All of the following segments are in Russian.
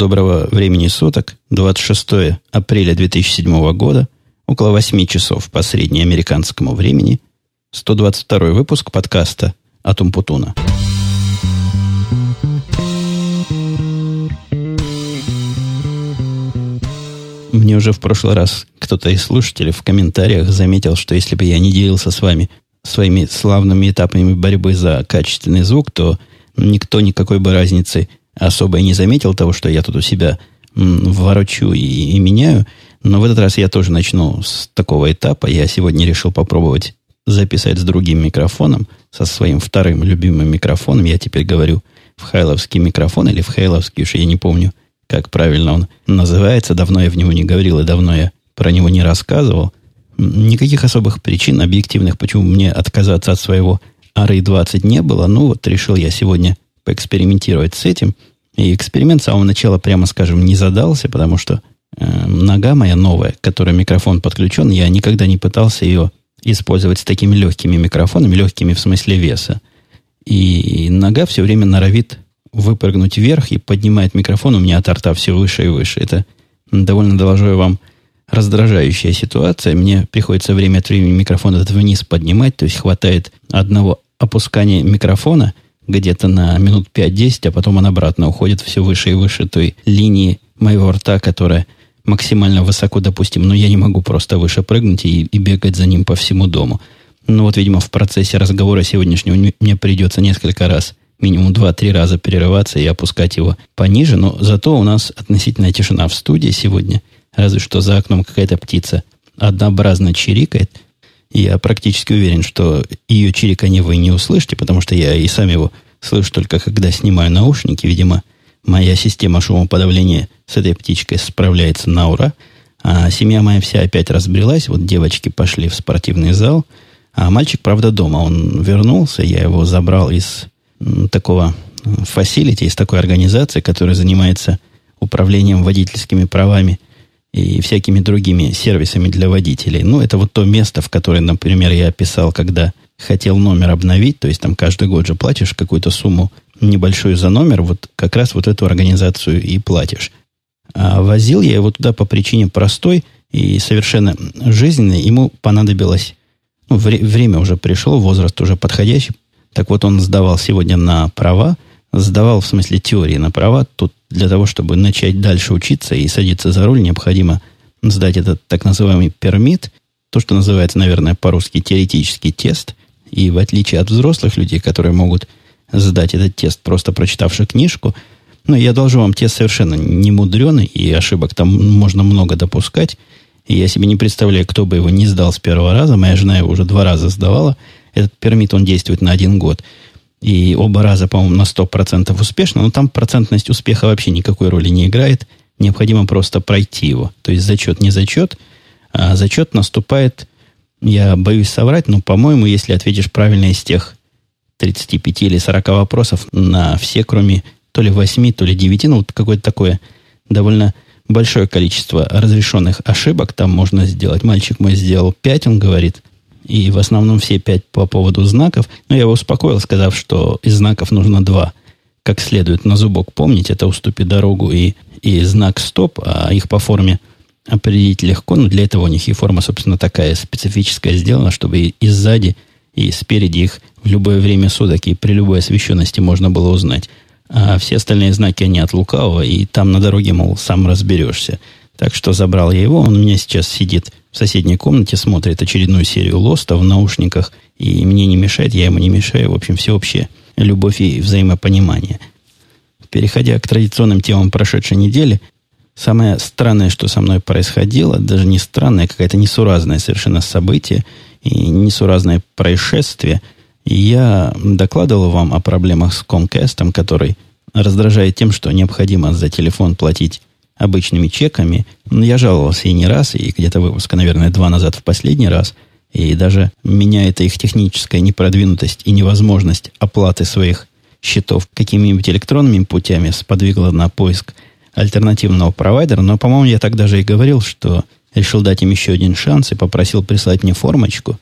Доброго времени суток. 26 апреля 2007 года. Около 8 часов по среднеамериканскому времени. 122 выпуск подкаста «Атум Путуна». Мне уже в прошлый раз кто-то из слушателей в комментариях заметил, что если бы я не делился с вами своими славными этапами борьбы за качественный звук, то никто никакой бы разницы особо и не заметил того, что я тут у себя ворочу и, и меняю. Но в этот раз я тоже начну с такого этапа. Я сегодня решил попробовать записать с другим микрофоном, со своим вторым любимым микрофоном. Я теперь говорю в хайловский микрофон или в хейловский, уж я не помню, как правильно он называется. Давно я в него не говорил и давно я про него не рассказывал. Никаких особых причин объективных, почему мне отказаться от своего RA20 не было. Ну вот решил я сегодня поэкспериментировать с этим – и эксперимент с самого начала, прямо скажем, не задался, потому что э, нога моя новая, к которой микрофон подключен, я никогда не пытался ее использовать с такими легкими микрофонами, легкими в смысле веса. И нога все время норовит выпрыгнуть вверх и поднимает микрофон у меня от рта все выше и выше. Это довольно, доложу я вам, раздражающая ситуация. Мне приходится время от времени микрофон этот вниз поднимать, то есть хватает одного опускания микрофона – где-то на минут 5-10, а потом он обратно уходит все выше и выше той линии моего рта, которая максимально высоко, допустим, но я не могу просто выше прыгнуть и, и бегать за ним по всему дому. Ну вот, видимо, в процессе разговора сегодняшнего мне придется несколько раз, минимум 2-3 раза перерываться и опускать его пониже, но зато у нас относительная тишина в студии сегодня, разве что за окном какая-то птица однообразно чирикает – я практически уверен, что ее чириканье вы не услышите, потому что я и сам его слышу только когда снимаю наушники. Видимо, моя система шумоподавления с этой птичкой справляется на ура. А семья моя вся опять разбрелась. Вот девочки пошли в спортивный зал. А мальчик, правда, дома. Он вернулся. Я его забрал из такого фасилити, из такой организации, которая занимается управлением водительскими правами – и всякими другими сервисами для водителей. Ну, это вот то место, в которое, например, я описал, когда хотел номер обновить, то есть там каждый год же платишь какую-то сумму небольшую за номер, вот как раз вот эту организацию и платишь. А возил я его туда по причине простой и совершенно жизненной. Ему понадобилось, ну, вре- время уже пришло, возраст уже подходящий. Так вот, он сдавал сегодня на права, сдавал в смысле теории на права. Тут для того, чтобы начать дальше учиться и садиться за руль, необходимо сдать этот так называемый пермит, то, что называется, наверное, по-русски теоретический тест. И в отличие от взрослых людей, которые могут сдать этот тест, просто прочитавши книжку, но я должу вам тест совершенно не мудреный, и ошибок там можно много допускать. И я себе не представляю, кто бы его не сдал с первого раза. Моя жена его уже два раза сдавала. Этот пермит, он действует на один год. И оба раза, по-моему, на 100% успешно, но там процентность успеха вообще никакой роли не играет. Необходимо просто пройти его. То есть зачет не зачет, а зачет наступает, я боюсь соврать, но, по-моему, если ответишь правильно из тех 35 или 40 вопросов на все, кроме то ли 8, то ли 9, ну, вот какое-то такое довольно большое количество разрешенных ошибок там можно сделать. Мальчик мой сделал 5, он говорит – и в основном все пять по поводу знаков. Но я его успокоил, сказав, что из знаков нужно два. Как следует на зубок помнить, это уступи дорогу и, и знак стоп, а их по форме определить легко, но для этого у них и форма, собственно, такая специфическая сделана, чтобы и, и сзади, и спереди их в любое время суток и при любой освещенности можно было узнать. А все остальные знаки, они от лукавого, и там на дороге, мол, сам разберешься. Так что забрал я его, он у меня сейчас сидит в соседней комнате, смотрит очередную серию Лоста в наушниках, и мне не мешает, я ему не мешаю. В общем, всеобщая любовь и взаимопонимание. Переходя к традиционным темам прошедшей недели, самое странное, что со мной происходило, даже не странное, какое-то несуразное совершенно событие и несуразное происшествие, я докладывал вам о проблемах с Comcast, который раздражает тем, что необходимо за телефон платить обычными чеками. Но я жаловался и не раз, и где-то выпуска, наверное, два назад в последний раз. И даже меня эта их техническая непродвинутость и невозможность оплаты своих счетов какими-нибудь электронными путями сподвигла на поиск альтернативного провайдера. Но, по-моему, я так даже и говорил, что решил дать им еще один шанс и попросил прислать мне формочку.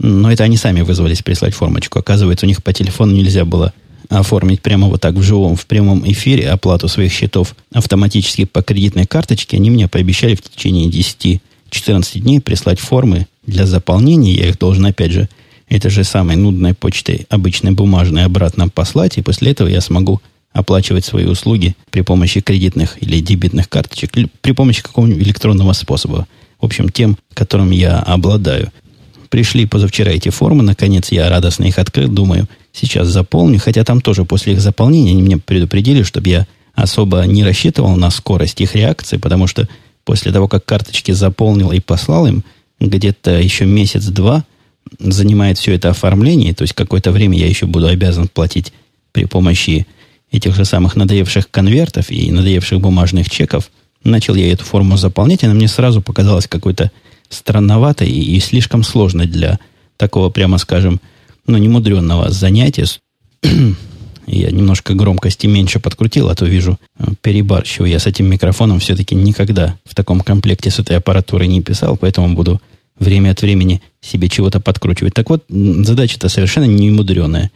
Но это они сами вызвались прислать формочку. Оказывается, у них по телефону нельзя было оформить прямо вот так в живом, в прямом эфире оплату своих счетов автоматически по кредитной карточке, они мне пообещали в течение 10-14 дней прислать формы для заполнения. Я их должен, опять же, этой же самой нудной почтой, обычной бумажной, обратно послать, и после этого я смогу оплачивать свои услуги при помощи кредитных или дебетных карточек, при помощи какого-нибудь электронного способа. В общем, тем, которым я обладаю. Пришли позавчера эти формы, наконец я радостно их открыл, думаю, сейчас заполню, хотя там тоже после их заполнения они меня предупредили, чтобы я особо не рассчитывал на скорость их реакции, потому что после того, как карточки заполнил и послал им, где-то еще месяц-два занимает все это оформление, то есть какое-то время я еще буду обязан платить при помощи этих же самых надоевших конвертов и надоевших бумажных чеков. Начал я эту форму заполнять, она мне сразу показалась какой-то странноватой и, и слишком сложной для такого, прямо скажем, ну, немудренного занятия. Я немножко громкости меньше подкрутил, а то вижу, э, перебарщиваю. Я с этим микрофоном все-таки никогда в таком комплекте с этой аппаратурой не писал, поэтому буду время от времени себе чего-то подкручивать. Так вот, задача-то совершенно не мудреная.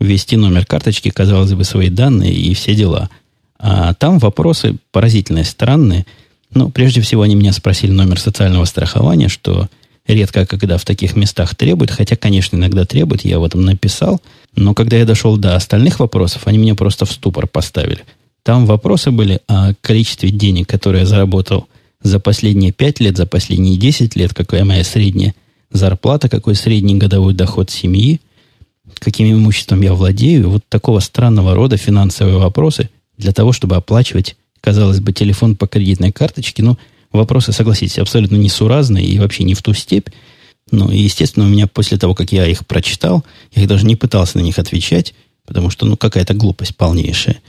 Ввести номер карточки, казалось бы, свои данные и все дела. А там вопросы поразительные, странные. Ну, прежде всего, они меня спросили номер социального страхования, что редко когда в таких местах требуют, хотя, конечно, иногда требуют, я об этом написал, но когда я дошел до остальных вопросов, они меня просто в ступор поставили. Там вопросы были о количестве денег, которые я заработал за последние 5 лет, за последние 10 лет, какая моя средняя зарплата, какой средний годовой доход семьи, каким имуществом я владею. Вот такого странного рода финансовые вопросы для того, чтобы оплачивать, казалось бы, телефон по кредитной карточке. Ну, вопросы, согласитесь, абсолютно несуразные и вообще не в ту степь. Ну, и, естественно, у меня после того, как я их прочитал, я даже не пытался на них отвечать, потому что, ну, какая-то глупость полнейшая.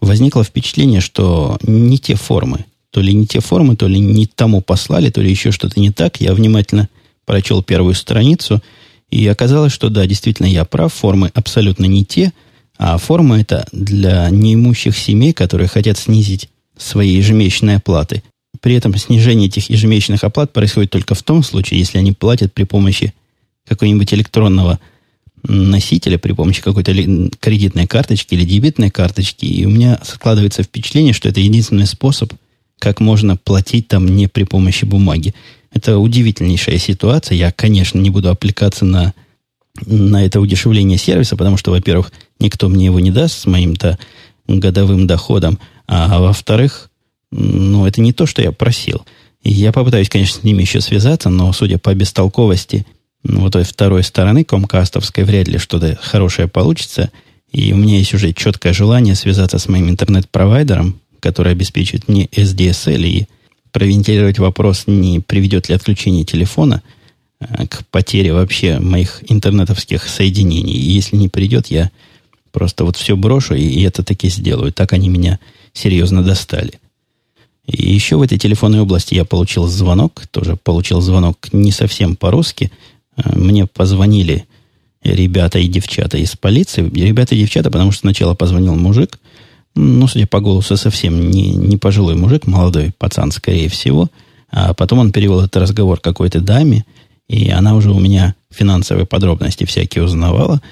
Возникло впечатление, что не те формы, то ли не те формы, то ли не тому послали, то ли еще что-то не так. Я внимательно прочел первую страницу, и оказалось, что да, действительно, я прав, формы абсолютно не те, а форма это для неимущих семей, которые хотят снизить свои ежемесячные оплаты. При этом снижение этих ежемесячных оплат происходит только в том случае, если они платят при помощи какого-нибудь электронного носителя, при помощи какой-то кредитной карточки или дебетной карточки. И у меня складывается впечатление, что это единственный способ, как можно платить там не при помощи бумаги. Это удивительнейшая ситуация. Я, конечно, не буду аппликаться на, на это удешевление сервиса, потому что, во-первых, никто мне его не даст с моим-то годовым доходом, а, во-вторых, ну, это не то, что я просил. Я попытаюсь, конечно, с ними еще связаться, но, судя по бестолковости ну, вот той второй стороны комкастовской, вряд ли что-то хорошее получится. И у меня есть уже четкое желание связаться с моим интернет-провайдером, который обеспечивает мне SDSL, и провентилировать вопрос, не приведет ли отключение телефона э, к потере вообще моих интернетовских соединений. И если не придет, я просто вот все брошу и это таки сделаю. Так они меня серьезно достали. И еще в этой телефонной области я получил звонок, тоже получил звонок не совсем по-русски. Э, мне позвонили ребята и девчата из полиции. Ребята и девчата, потому что сначала позвонил мужик, ну, судя по голосу, совсем не, не пожилой мужик, молодой пацан, скорее всего. А потом он перевел этот разговор какой-то даме, и она уже у меня финансовые подробности всякие узнавала.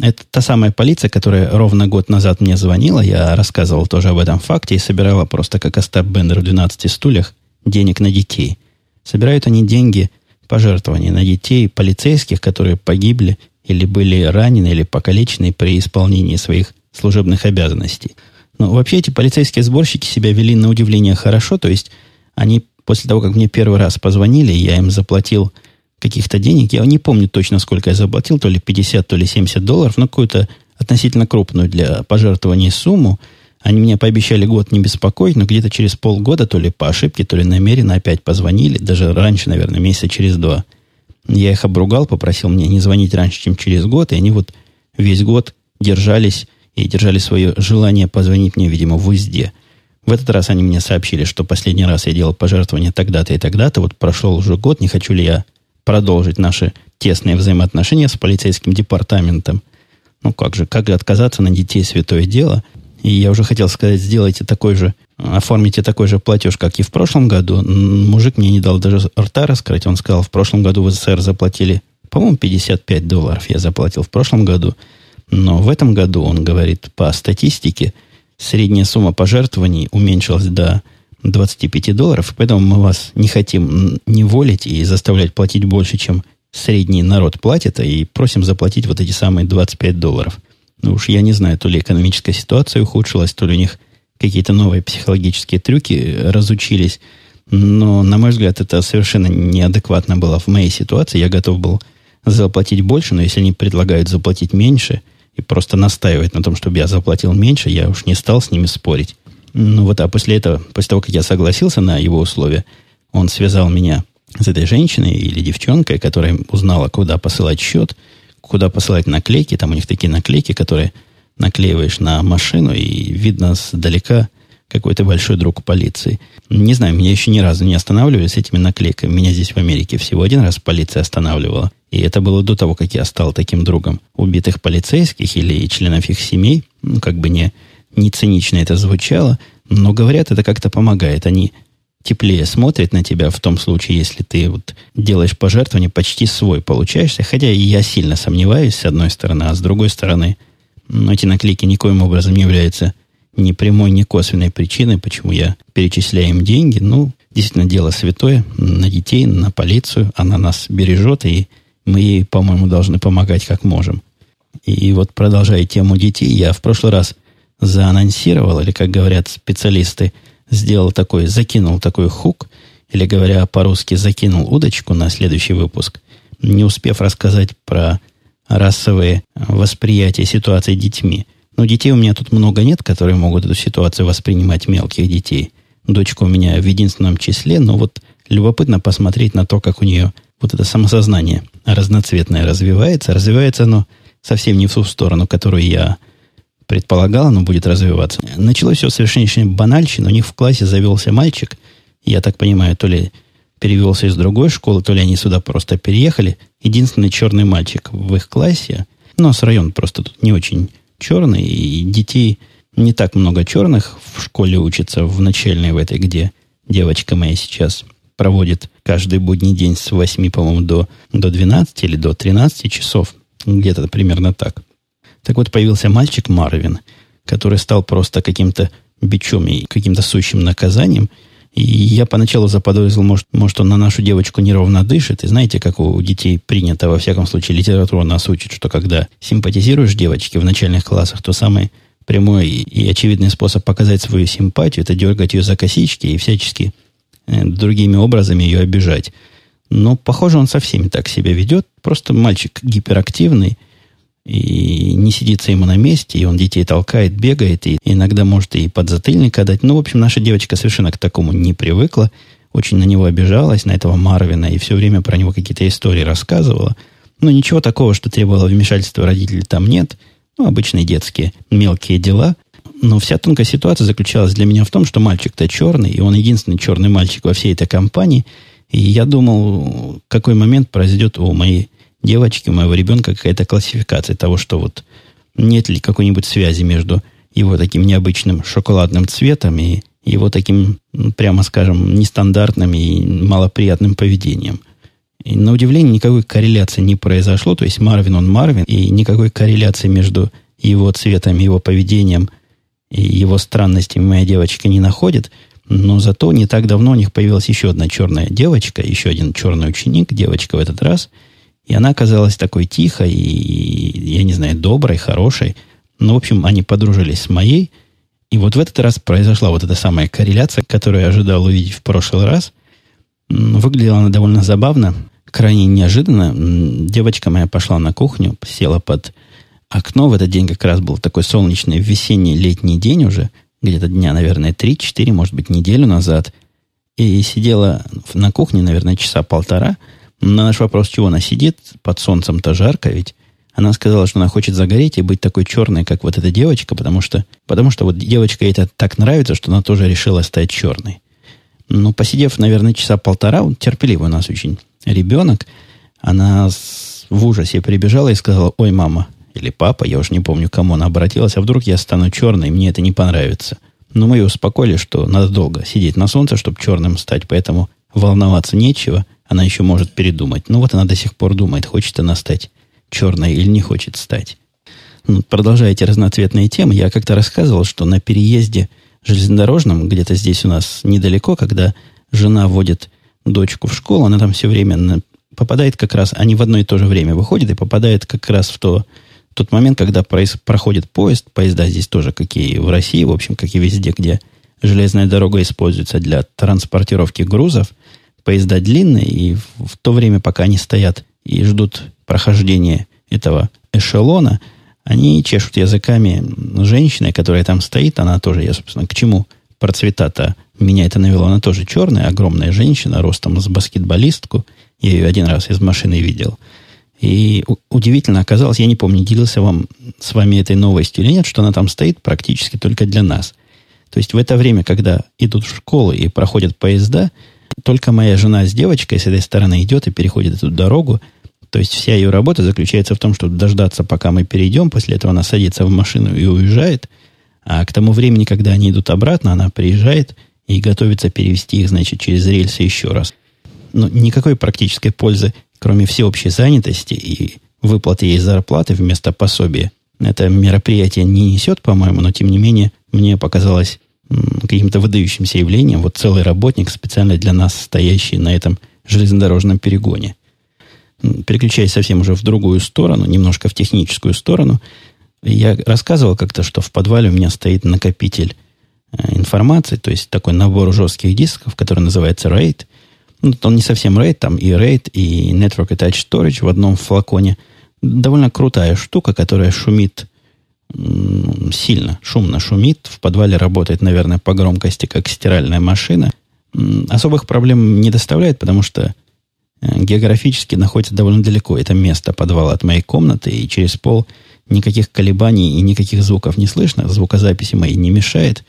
Это та самая полиция, которая ровно год назад мне звонила. Я рассказывал тоже об этом факте и собирала просто как Остап Бендер в 12 стульях денег на детей. Собирают они деньги, пожертвования на детей полицейских, которые погибли или были ранены или покалечены при исполнении своих служебных обязанностей. Но вообще эти полицейские сборщики себя вели на удивление хорошо. То есть они после того, как мне первый раз позвонили, я им заплатил каких-то денег. Я не помню точно, сколько я заплатил, то ли 50, то ли 70 долларов, но какую-то относительно крупную для пожертвования сумму. Они мне пообещали год не беспокоить, но где-то через полгода, то ли по ошибке, то ли намеренно опять позвонили, даже раньше, наверное, месяца через два. Я их обругал, попросил мне не звонить раньше, чем через год, и они вот весь год держались и держали свое желание позвонить мне, видимо, в узде. В этот раз они мне сообщили, что последний раз я делал пожертвование тогда-то и тогда-то. Вот прошел уже год, не хочу ли я продолжить наши тесные взаимоотношения с полицейским департаментом. Ну как же, как отказаться на детей святое дело? И я уже хотел сказать, сделайте такой же, оформите такой же платеж, как и в прошлом году. Мужик мне не дал даже рта раскрыть. Он сказал, в прошлом году в СССР заплатили, по-моему, 55 долларов я заплатил в прошлом году. Но в этом году, он говорит, по статистике, средняя сумма пожертвований уменьшилась до 25 долларов, поэтому мы вас не хотим неволить и заставлять платить больше, чем средний народ платит, и просим заплатить вот эти самые 25 долларов. Ну уж я не знаю, то ли экономическая ситуация ухудшилась, то ли у них какие-то новые психологические трюки разучились. Но, на мой взгляд, это совершенно неадекватно было в моей ситуации. Я готов был заплатить больше, но если они предлагают заплатить меньше и просто настаивать на том, чтобы я заплатил меньше, я уж не стал с ними спорить. Ну вот, а после этого, после того, как я согласился на его условия, он связал меня с этой женщиной или девчонкой, которая узнала, куда посылать счет, куда посылать наклейки. Там у них такие наклейки, которые наклеиваешь на машину, и видно сдалека какой то большой друг полиции. Не знаю, меня еще ни разу не останавливали с этими наклейками. Меня здесь в Америке всего один раз полиция останавливала. И это было до того, как я стал таким другом убитых полицейских или членов их семей. Ну, как бы не, не цинично это звучало. Но говорят, это как-то помогает. Они теплее смотрят на тебя в том случае, если ты вот делаешь пожертвование, почти свой получаешься. Хотя я сильно сомневаюсь, с одной стороны, а с другой стороны, ну, эти наклейки никоим образом не являются ни прямой, ни косвенной причиной, почему я перечисляю им деньги. Ну, действительно, дело святое на детей, на полицию. Она нас бережет, и мы ей, по-моему, должны помогать как можем. И вот продолжая тему детей, я в прошлый раз заанонсировал, или, как говорят специалисты, сделал такой, закинул такой хук, или, говоря по-русски, закинул удочку на следующий выпуск, не успев рассказать про расовые восприятия ситуации детьми – но детей у меня тут много нет, которые могут эту ситуацию воспринимать мелких детей. Дочка у меня в единственном числе, но вот любопытно посмотреть на то, как у нее вот это самосознание разноцветное развивается. Развивается оно совсем не в ту сторону, которую я предполагал, оно будет развиваться. Началось все совершенно банальщина. У них в классе завелся мальчик. Я так понимаю, то ли перевелся из другой школы, то ли они сюда просто переехали. Единственный черный мальчик в их классе. У нас район просто тут не очень черный, и детей не так много черных в школе учатся, в начальной в этой, где девочка моя сейчас проводит каждый будний день с 8, по-моему, до, до 12 или до 13 часов. Где-то примерно так. Так вот, появился мальчик Марвин, который стал просто каким-то бичом и каким-то сущим наказанием – и я поначалу заподозрил, может, может, он на нашу девочку неровно дышит. И знаете, как у детей принято, во всяком случае, литература нас учит, что когда симпатизируешь девочке в начальных классах, то самый прямой и очевидный способ показать свою симпатию – это дергать ее за косички и всячески э, другими образами ее обижать. Но, похоже, он со всеми так себя ведет. Просто мальчик гиперактивный – и не сидится ему на месте, и он детей толкает, бегает, и иногда может и подзатыльник отдать. Ну, в общем, наша девочка совершенно к такому не привыкла, очень на него обижалась, на этого Марвина, и все время про него какие-то истории рассказывала. Но ничего такого, что требовало вмешательства родителей, там нет. Ну, обычные детские мелкие дела. Но вся тонкая ситуация заключалась для меня в том, что мальчик-то черный, и он единственный черный мальчик во всей этой компании. И я думал, какой момент произойдет у моей девочки, у моего ребенка какая-то классификация того, что вот нет ли какой-нибудь связи между его таким необычным шоколадным цветом и его таким, прямо скажем, нестандартным и малоприятным поведением. И на удивление никакой корреляции не произошло, то есть Марвин он Марвин, и никакой корреляции между его цветом, его поведением и его странностями моя девочка не находит, но зато не так давно у них появилась еще одна черная девочка, еще один черный ученик, девочка в этот раз – и она оказалась такой тихой и, я не знаю, доброй, хорошей. Ну, в общем, они подружились с моей. И вот в этот раз произошла вот эта самая корреляция, которую я ожидал увидеть в прошлый раз. Выглядела она довольно забавно, крайне неожиданно. Девочка моя пошла на кухню, села под окно. В этот день как раз был такой солнечный весенний летний день уже, где-то дня, наверное, 3-4, может быть, неделю назад. И сидела на кухне, наверное, часа полтора – на наш вопрос, чего она сидит, под солнцем-то жарко ведь, она сказала, что она хочет загореть и быть такой черной, как вот эта девочка, потому что, потому что вот девочка ей это так нравится, что она тоже решила стать черной. Ну, посидев, наверное, часа полтора, он терпеливый у нас очень ребенок, она в ужасе прибежала и сказала, ой, мама, или папа, я уже не помню, к кому она обратилась, а вдруг я стану черной, мне это не понравится. Но мы ее успокоили, что надо долго сидеть на солнце, чтобы черным стать, поэтому волноваться нечего, она еще может передумать. Ну вот она до сих пор думает, хочет она стать черной или не хочет стать. Ну, продолжая эти разноцветные темы, я как-то рассказывал, что на переезде железнодорожном, где-то здесь у нас недалеко, когда жена водит дочку в школу, она там все время попадает как раз, они в одно и то же время выходят и попадает как раз в то, тот момент, когда проис, проходит поезд, поезда здесь тоже, какие в России, в общем, как и везде, где железная дорога используется для транспортировки грузов, поезда длинные, и в то время, пока они стоят и ждут прохождения этого эшелона, они чешут языками женщины, которая там стоит, она тоже, я, собственно, к чему про цвета-то меня это навело, она тоже черная, огромная женщина, ростом с баскетболистку, я ее один раз из машины видел. И удивительно оказалось, я не помню, делился вам с вами этой новостью или нет, что она там стоит практически только для нас. То есть в это время, когда идут в школу и проходят поезда, только моя жена с девочкой с этой стороны идет и переходит эту дорогу. То есть вся ее работа заключается в том, чтобы дождаться, пока мы перейдем. После этого она садится в машину и уезжает. А к тому времени, когда они идут обратно, она приезжает и готовится перевести их, значит, через рельсы еще раз. Но никакой практической пользы, кроме всеобщей занятости и выплаты ей зарплаты вместо пособия, это мероприятие не несет, по-моему, но тем не менее мне показалось каким-то выдающимся явлением. Вот целый работник, специально для нас стоящий на этом железнодорожном перегоне. Переключаясь совсем уже в другую сторону, немножко в техническую сторону, я рассказывал как-то, что в подвале у меня стоит накопитель э, информации, то есть такой набор жестких дисков, который называется RAID. Ну, он не совсем RAID, там и RAID, и Network Attached Storage в одном флаконе. Довольно крутая штука, которая шумит сильно, шумно шумит. В подвале работает, наверное, по громкости, как стиральная машина. Особых проблем не доставляет, потому что э, географически находится довольно далеко это место подвала от моей комнаты, и через пол никаких колебаний и никаких звуков не слышно. Звукозаписи моей не мешает,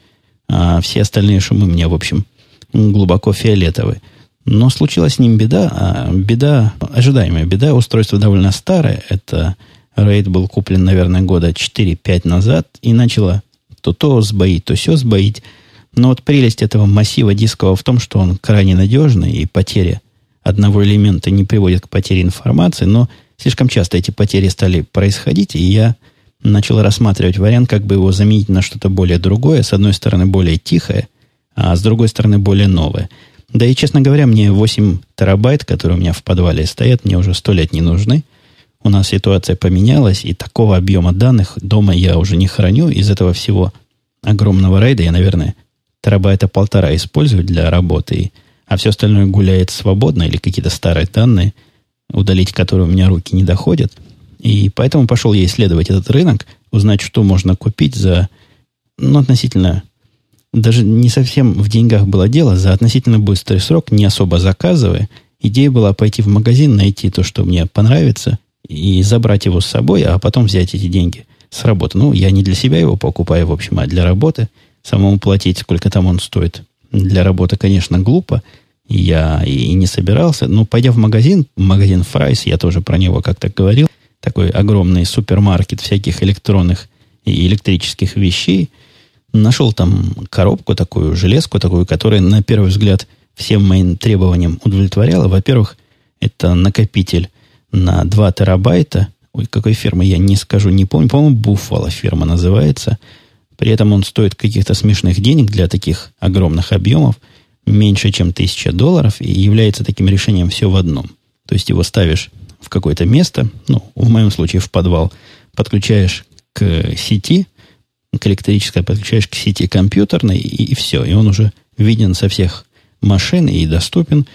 а все остальные шумы мне, в общем, глубоко фиолетовые. Но случилась с ним беда, а беда, ожидаемая беда, устройство довольно старое, это Рейд был куплен, наверное, года 4-5 назад и начало то то сбоить, то все сбоить. Но вот прелесть этого массива дискового в том, что он крайне надежный, и потеря одного элемента не приводит к потере информации, но слишком часто эти потери стали происходить, и я начал рассматривать вариант, как бы его заменить на что-то более другое, с одной стороны более тихое, а с другой стороны более новое. Да и, честно говоря, мне 8 терабайт, которые у меня в подвале стоят, мне уже сто лет не нужны – у нас ситуация поменялась, и такого объема данных дома я уже не храню. Из этого всего огромного рейда я, наверное, терабайта полтора использую для работы, а все остальное гуляет свободно или какие-то старые данные, удалить которые у меня руки не доходят. И поэтому пошел я исследовать этот рынок, узнать, что можно купить за, ну, относительно, даже не совсем в деньгах было дело, за относительно быстрый срок, не особо заказывая. Идея была пойти в магазин, найти то, что мне понравится, и забрать его с собой, а потом взять эти деньги с работы. Ну, я не для себя его покупаю, в общем, а для работы. Самому платить, сколько там он стоит, для работы, конечно, глупо. Я и не собирался. Но пойдя в магазин, магазин Fry's, я тоже про него как-то говорил, такой огромный супермаркет всяких электронных и электрических вещей, нашел там коробку такую, железку такую, которая, на первый взгляд, всем моим требованиям удовлетворяла. Во-первых, это накопитель на 2 терабайта. Ой, какой фирмы, я не скажу, не помню. По-моему, Buffalo фирма называется. При этом он стоит каких-то смешных денег для таких огромных объемов, меньше, чем 1000 долларов, и является таким решением все в одном. То есть его ставишь в какое-то место, ну, в моем случае в подвал, подключаешь к сети, к электрической, подключаешь к сети компьютерной, и, и все. И он уже виден со всех машин и доступен.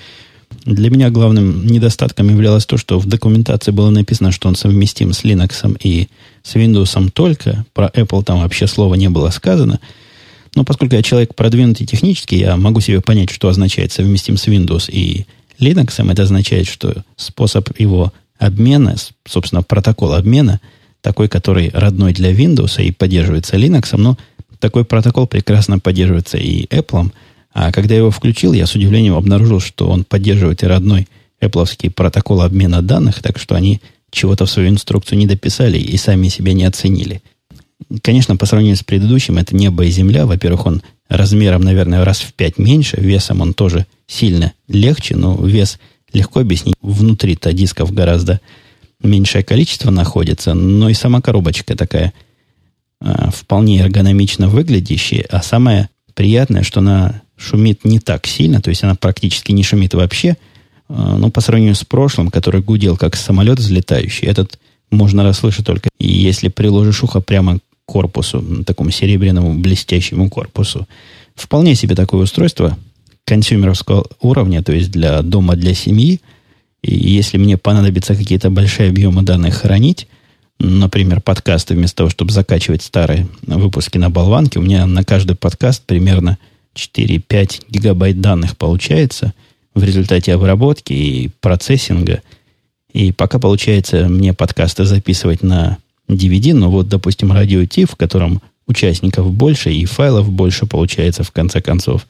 Для меня главным недостатком являлось то, что в документации было написано, что он совместим с Linux и с Windows только. Про Apple там вообще слова не было сказано. Но поскольку я человек продвинутый технически, я могу себе понять, что означает совместим с Windows и Linux. Это означает, что способ его обмена, собственно, протокол обмена, такой, который родной для Windows и поддерживается Linux, но такой протокол прекрасно поддерживается и Apple – а когда я его включил, я с удивлением обнаружил, что он поддерживает и родной Apple протокол обмена данных, так что они чего-то в свою инструкцию не дописали и сами себя не оценили. Конечно, по сравнению с предыдущим, это небо и земля. Во-первых, он размером, наверное, раз в пять меньше, весом он тоже сильно легче, но вес легко объяснить. Внутри-то дисков гораздо меньшее количество находится, но и сама коробочка такая э, вполне эргономично выглядящая, а самое приятное, что она шумит не так сильно, то есть она практически не шумит вообще, э, но по сравнению с прошлым, который гудел как самолет взлетающий, этот можно расслышать только если приложишь ухо прямо к корпусу, такому серебряному блестящему корпусу. Вполне себе такое устройство консюмеровского уровня, то есть для дома, для семьи. И если мне понадобится какие-то большие объемы данных хранить, например, подкасты, вместо того, чтобы закачивать старые выпуски на болванке, у меня на каждый подкаст примерно 4-5 гигабайт данных получается в результате обработки и процессинга. И пока получается мне подкасты записывать на DVD, но вот, допустим, радио Ти, в котором участников больше и файлов больше получается в конце концов,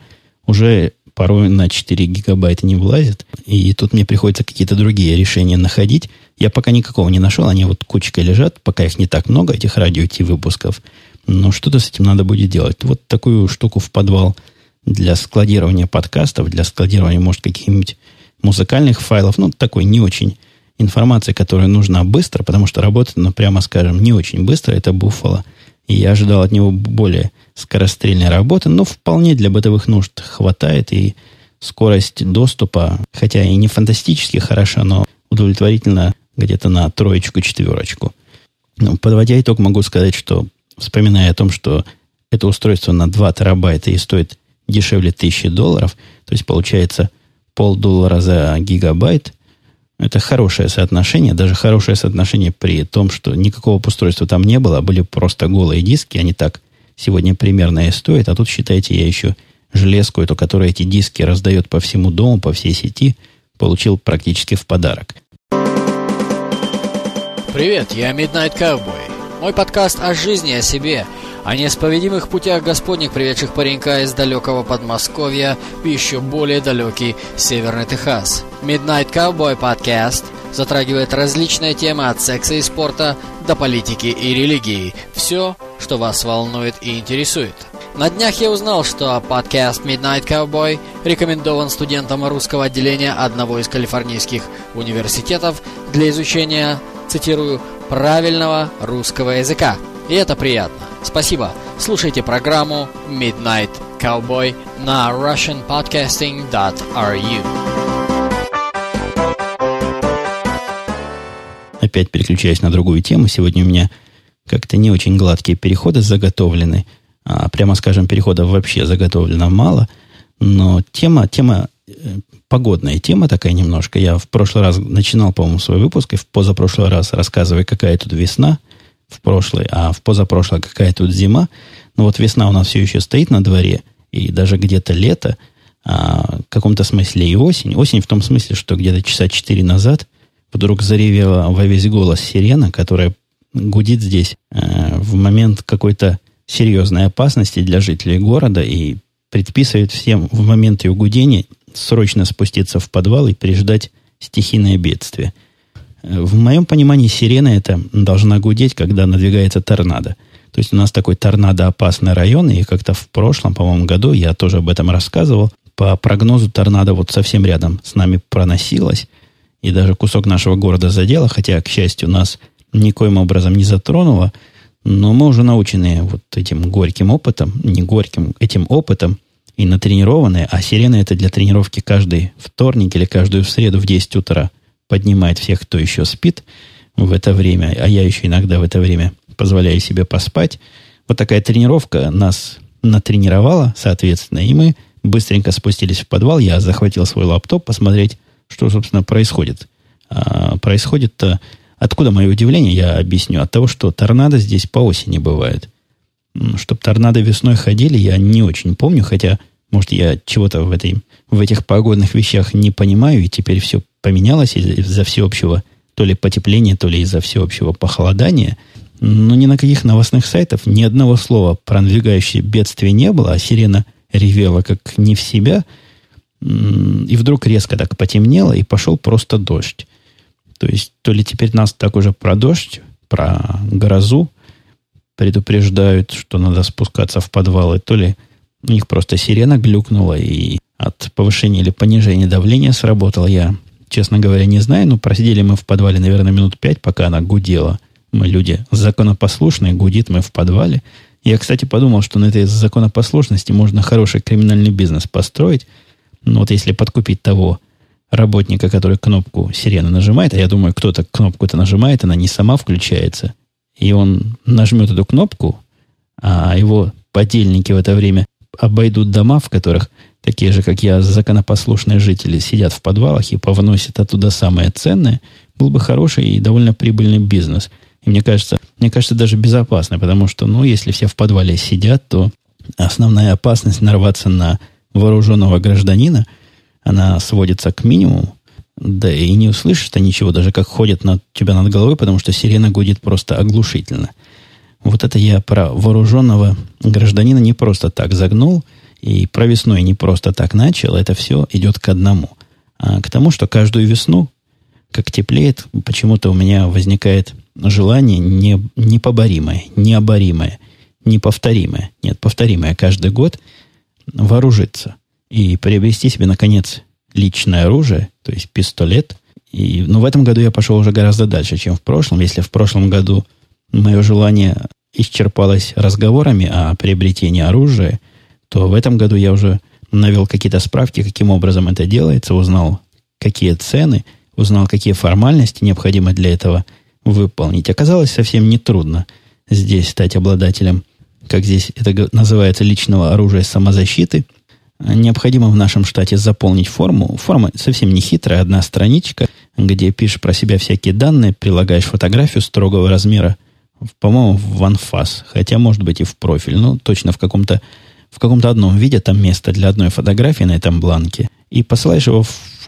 уже порой на 4 гигабайта не влазит. И тут мне приходится какие-то другие решения находить. Я пока никакого не нашел, они вот кучкой лежат, пока их не так много, этих радио Ти выпусков. Но что-то с этим надо будет делать. Вот такую штуку в подвал для складирования подкастов, для складирования, может, каких-нибудь музыкальных файлов, ну, такой не очень информации, которая нужна быстро, потому что работает, ну, прямо скажем, не очень быстро, это Буффало. И я ожидал от него более скорострельной работы, но вполне для бытовых нужд хватает, и скорость доступа, хотя и не фантастически хороша, но удовлетворительно где-то на троечку-четверочку. Ну, подводя итог, могу сказать, что, вспоминая о том, что это устройство на 2 терабайта и стоит дешевле 1000 долларов, то есть получается полдоллара за гигабайт, это хорошее соотношение, даже хорошее соотношение при том, что никакого устройства там не было, а были просто голые диски, они так сегодня примерно и стоят, а тут, считайте, я еще железку эту, которая эти диски раздает по всему дому, по всей сети, получил практически в подарок. Привет, я Midnight Cowboy. Мой подкаст о жизни, о себе – о неисповедимых путях Господних, приведших паренька из далекого Подмосковья в еще более далекий Северный Техас. Midnight Cowboy Podcast затрагивает различные темы от секса и спорта до политики и религии. Все, что вас волнует и интересует. На днях я узнал, что подкаст Midnight Cowboy рекомендован студентам русского отделения одного из калифорнийских университетов для изучения, цитирую, правильного русского языка. И это приятно. Спасибо. Слушайте программу Midnight Cowboy на russianpodcasting.ru Опять переключаясь на другую тему. Сегодня у меня как-то не очень гладкие переходы заготовлены. А, прямо скажем, переходов вообще заготовлено мало. Но тема, тема погодная тема такая немножко. Я в прошлый раз начинал, по-моему, свой выпуск, и в позапрошлый раз рассказывая, какая тут весна – в прошлый, а в позапрошлой какая тут зима. Но вот весна у нас все еще стоит на дворе, и даже где-то лето, а в каком-то смысле и осень. Осень в том смысле, что где-то часа четыре назад вдруг заревела во весь голос сирена, которая гудит здесь э, в момент какой-то серьезной опасности для жителей города и предписывает всем в момент ее гудения срочно спуститься в подвал и переждать стихийное бедствие – в моем понимании сирена это должна гудеть, когда надвигается торнадо. То есть у нас такой торнадо-опасный район, и как-то в прошлом, по-моему, году я тоже об этом рассказывал. По прогнозу торнадо вот совсем рядом с нами проносилось, и даже кусок нашего города задело, хотя, к счастью, нас никоим образом не затронуло, но мы уже научены вот этим горьким опытом, не горьким, этим опытом, и натренированные, а сирена это для тренировки каждый вторник или каждую среду в 10 утра поднимает всех, кто еще спит в это время, а я еще иногда в это время позволяю себе поспать. Вот такая тренировка нас натренировала, соответственно, и мы быстренько спустились в подвал. Я захватил свой лаптоп посмотреть, что, собственно, происходит. А, происходит-то... Откуда мое удивление, я объясню. От того, что торнадо здесь по осени бывает. Чтоб торнадо весной ходили, я не очень помню, хотя, может, я чего-то в, этой, в этих погодных вещах не понимаю, и теперь все поменялось из-за всеобщего то ли потепления, то ли из-за всеобщего похолодания. Но ни на каких новостных сайтах ни одного слова про надвигающее бедствие не было, а сирена ревела как не в себя. И вдруг резко так потемнело, и пошел просто дождь. То есть, то ли теперь нас так уже про дождь, про грозу предупреждают, что надо спускаться в подвалы, то ли у них просто сирена глюкнула, и от повышения или понижения давления сработал. Я честно говоря, не знаю, но просидели мы в подвале, наверное, минут пять, пока она гудела. Мы люди законопослушные, гудит мы в подвале. Я, кстати, подумал, что на этой законопослушности можно хороший криминальный бизнес построить. Но вот если подкупить того работника, который кнопку сирены нажимает, а я думаю, кто-то кнопку-то нажимает, она не сама включается, и он нажмет эту кнопку, а его подельники в это время обойдут дома, в которых такие же, как я, законопослушные жители сидят в подвалах и повносят оттуда самое ценное, был бы хороший и довольно прибыльный бизнес. И мне кажется, мне кажется, даже безопасный, потому что, ну, если все в подвале сидят, то основная опасность нарваться на вооруженного гражданина, она сводится к минимуму, да и не услышишь ты ничего, даже как ходят над тебя над головой, потому что сирена гудит просто оглушительно. Вот это я про вооруженного гражданина не просто так загнул, и про весну я не просто так начал, это все идет к одному. А к тому, что каждую весну, как теплеет, почему-то у меня возникает желание не, непоборимое, необоримое, неповторимое, нет, повторимое каждый год вооружиться и приобрести себе, наконец, личное оружие, то есть пистолет. И, но ну, в этом году я пошел уже гораздо дальше, чем в прошлом. Если в прошлом году мое желание исчерпалось разговорами о приобретении оружия, то в этом году я уже навел какие-то справки, каким образом это делается, узнал, какие цены, узнал, какие формальности необходимо для этого выполнить. Оказалось совсем нетрудно здесь стать обладателем, как здесь это называется, личного оружия самозащиты. Необходимо в нашем штате заполнить форму. Форма совсем не хитрая, одна страничка, где пишешь про себя всякие данные, прилагаешь фотографию строгого размера – по-моему, в OneFass, хотя, может быть, и в профиль, но точно в каком-то в каком-то одном виде там место для одной фотографии на этом бланке, и посылаешь его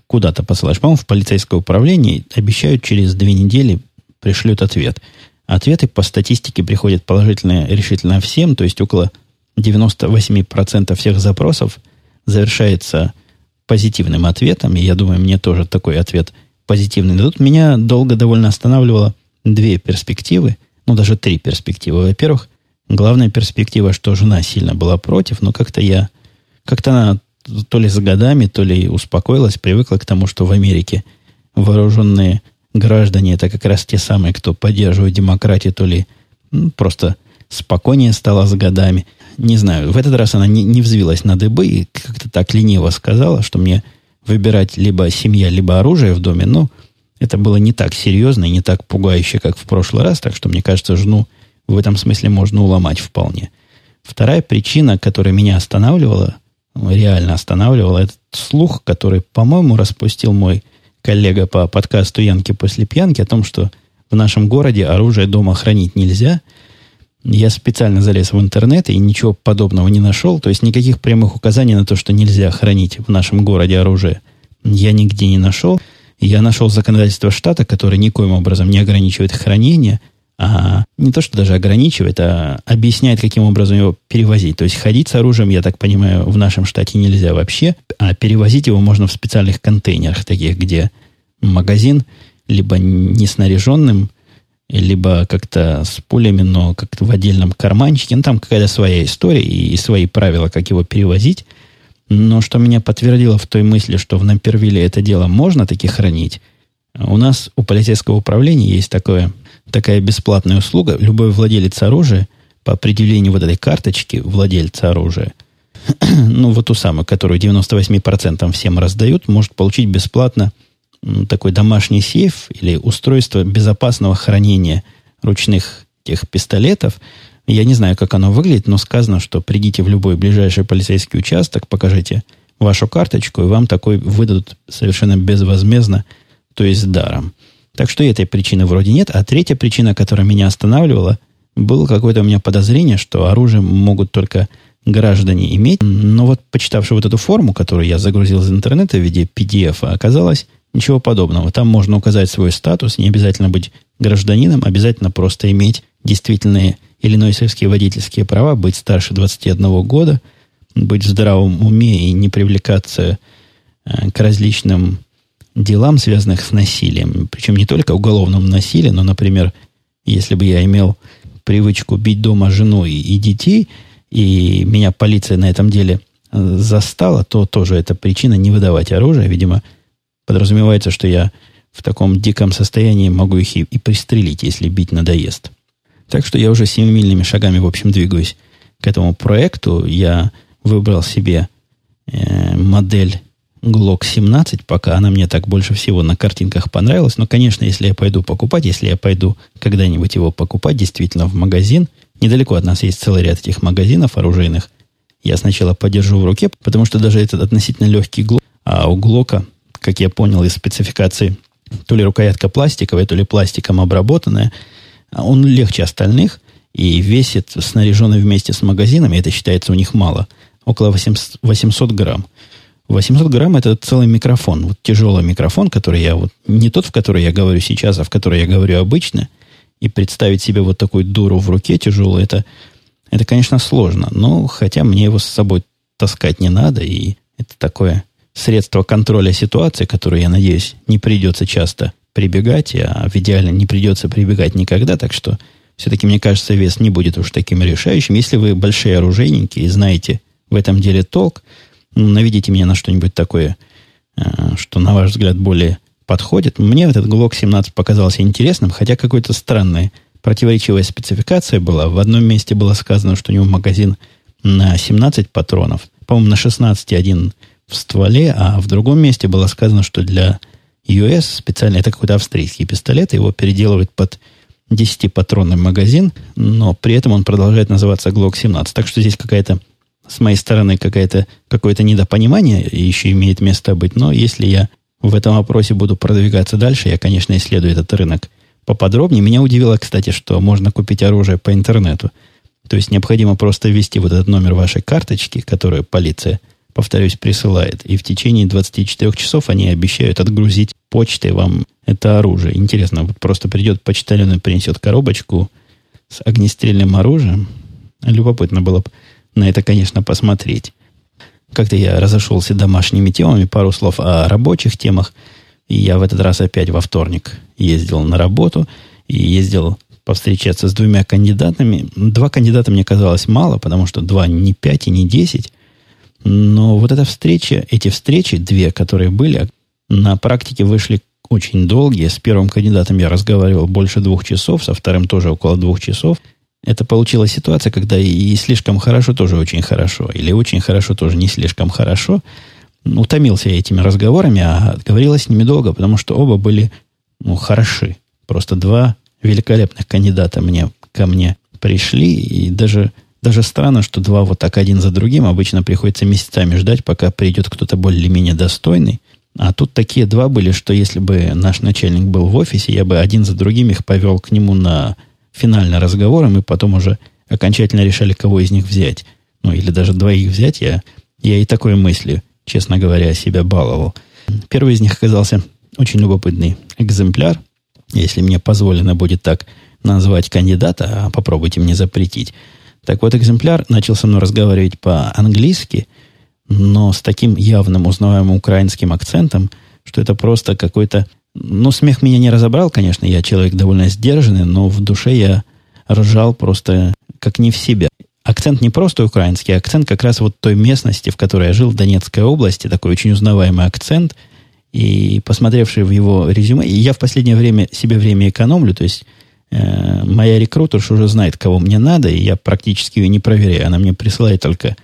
куда-то посылаешь, по-моему, в полицейское управление, обещают через две недели пришлют ответ. Ответы по статистике приходят положительно решительно всем, то есть около 98% всех запросов завершается позитивным ответом, и я думаю, мне тоже такой ответ позитивный дадут. Меня долго довольно останавливало две перспективы – ну, даже три перспективы. Во-первых, главная перспектива, что жена сильно была против, но как-то я, как-то она то ли за годами, то ли успокоилась, привыкла к тому, что в Америке вооруженные граждане это как раз те самые, кто поддерживает демократию, то ли ну, просто спокойнее стало с годами. Не знаю, в этот раз она не, не взвилась на дыбы и как-то так лениво сказала, что мне выбирать либо семья, либо оружие в доме, но это было не так серьезно и не так пугающе, как в прошлый раз, так что, мне кажется, жену в этом смысле можно уломать вполне. Вторая причина, которая меня останавливала, реально останавливала, это слух, который, по-моему, распустил мой коллега по подкасту «Янки после пьянки» о том, что в нашем городе оружие дома хранить нельзя. Я специально залез в интернет и ничего подобного не нашел. То есть никаких прямых указаний на то, что нельзя хранить в нашем городе оружие, я нигде не нашел я нашел законодательство штата, которое никоим образом не ограничивает хранение, а не то, что даже ограничивает, а объясняет, каким образом его перевозить. То есть ходить с оружием, я так понимаю, в нашем штате нельзя вообще, а перевозить его можно в специальных контейнерах, таких, где магазин либо не снаряженным, либо как-то с пулями, но как-то в отдельном карманчике. Ну, там какая-то своя история и свои правила, как его перевозить – но что меня подтвердило в той мысли, что в Нампервилле это дело можно таки хранить, у нас у полицейского управления есть такое, такая бесплатная услуга. Любой владелец оружия по определению вот этой карточки владельца оружия, ну, вот ту самую, которую 98% всем раздают, может получить бесплатно такой домашний сейф или устройство безопасного хранения ручных тех пистолетов, я не знаю, как оно выглядит, но сказано, что придите в любой ближайший полицейский участок, покажите вашу карточку, и вам такой выдадут совершенно безвозмездно, то есть даром. Так что этой причины вроде нет. А третья причина, которая меня останавливала, было какое-то у меня подозрение, что оружие могут только граждане иметь. Но вот почитавши вот эту форму, которую я загрузил из интернета в виде PDF, оказалось ничего подобного. Там можно указать свой статус, не обязательно быть гражданином, обязательно просто иметь действительные иллинойсовские водительские права, быть старше 21 года, быть в здравом уме и не привлекаться э, к различным делам, связанным с насилием. Причем не только уголовным насилием, но, например, если бы я имел привычку бить дома жену и, и детей, и меня полиция на этом деле э, застала, то тоже это причина не выдавать оружие. Видимо, подразумевается, что я в таком диком состоянии могу их и, и пристрелить, если бить надоест. Так что я уже семимильными шагами, в общем, двигаюсь к этому проекту. Я выбрал себе э, модель Glock 17, пока она мне так больше всего на картинках понравилась. Но, конечно, если я пойду покупать, если я пойду когда-нибудь его покупать действительно в магазин, недалеко от нас есть целый ряд этих магазинов оружейных, я сначала подержу в руке, потому что даже этот относительно легкий глок, а у глока, как я понял из спецификации, то ли рукоятка пластиковая, то ли пластиком обработанная, он легче остальных и весит, снаряженный вместе с магазинами, это считается у них мало, около 800 грамм. 800 грамм это целый микрофон, вот тяжелый микрофон, который я вот, не тот, в который я говорю сейчас, а в который я говорю обычно, и представить себе вот такую дуру в руке тяжелую, это, это, конечно, сложно, но хотя мне его с собой таскать не надо, и это такое средство контроля ситуации, которое, я надеюсь, не придется часто прибегать, а в идеале не придется прибегать никогда, так что все-таки, мне кажется, вес не будет уж таким решающим. Если вы большие оружейники и знаете в этом деле толк, ну, наведите меня на что-нибудь такое, э, что, на ваш взгляд, более подходит. Мне этот Glock 17 показался интересным, хотя какой-то странная противоречивая спецификация была. В одном месте было сказано, что у него магазин на 17 патронов, по-моему, на 16 один в стволе, а в другом месте было сказано, что для US специально, это какой-то австрийский пистолет, его переделывают под 10-патронный магазин, но при этом он продолжает называться Glock 17. Так что здесь какая-то, с моей стороны, какая-то, какое-то недопонимание еще имеет место быть. Но если я в этом вопросе буду продвигаться дальше, я, конечно, исследую этот рынок поподробнее. Меня удивило, кстати, что можно купить оружие по интернету. То есть необходимо просто ввести вот этот номер вашей карточки, которую полиция повторюсь, присылает. И в течение 24 часов они обещают отгрузить почтой вам это оружие. Интересно, вот просто придет почтальон и принесет коробочку с огнестрельным оружием. Любопытно было бы на это, конечно, посмотреть. Как-то я разошелся домашними темами, пару слов о рабочих темах. И я в этот раз опять во вторник ездил на работу и ездил повстречаться с двумя кандидатами. Два кандидата мне казалось мало, потому что два не пять и не десять. Но вот эта встреча, эти встречи, две, которые были, на практике вышли очень долгие. С первым кандидатом я разговаривал больше двух часов, со вторым тоже около двух часов. Это получилась ситуация, когда и слишком хорошо тоже очень хорошо, или очень хорошо тоже не слишком хорошо. Утомился я этими разговорами, а говорилось с ними долго, потому что оба были ну, хороши. Просто два великолепных кандидата мне, ко мне пришли, и даже даже странно, что два вот так один за другим обычно приходится месяцами ждать, пока придет кто-то более-менее достойный. А тут такие два были, что если бы наш начальник был в офисе, я бы один за другим их повел к нему на финальный разговор, и мы потом уже окончательно решали, кого из них взять. Ну, или даже двоих взять. Я, я и такой мыслью, честно говоря, себя баловал. Первый из них оказался очень любопытный экземпляр, если мне позволено будет так назвать кандидата, а попробуйте мне запретить. Так вот, экземпляр начал со мной разговаривать по-английски, но с таким явным узнаваемым украинским акцентом, что это просто какой-то... Ну, смех меня не разобрал, конечно, я человек довольно сдержанный, но в душе я ржал просто как не в себя. Акцент не просто украинский, а акцент как раз вот той местности, в которой я жил, в Донецкой области, такой очень узнаваемый акцент. И посмотревший в его резюме, и я в последнее время себе время экономлю, то есть Э, моя рекрутерша уже знает, кого мне надо, и я практически ее не проверяю. Она мне присылает только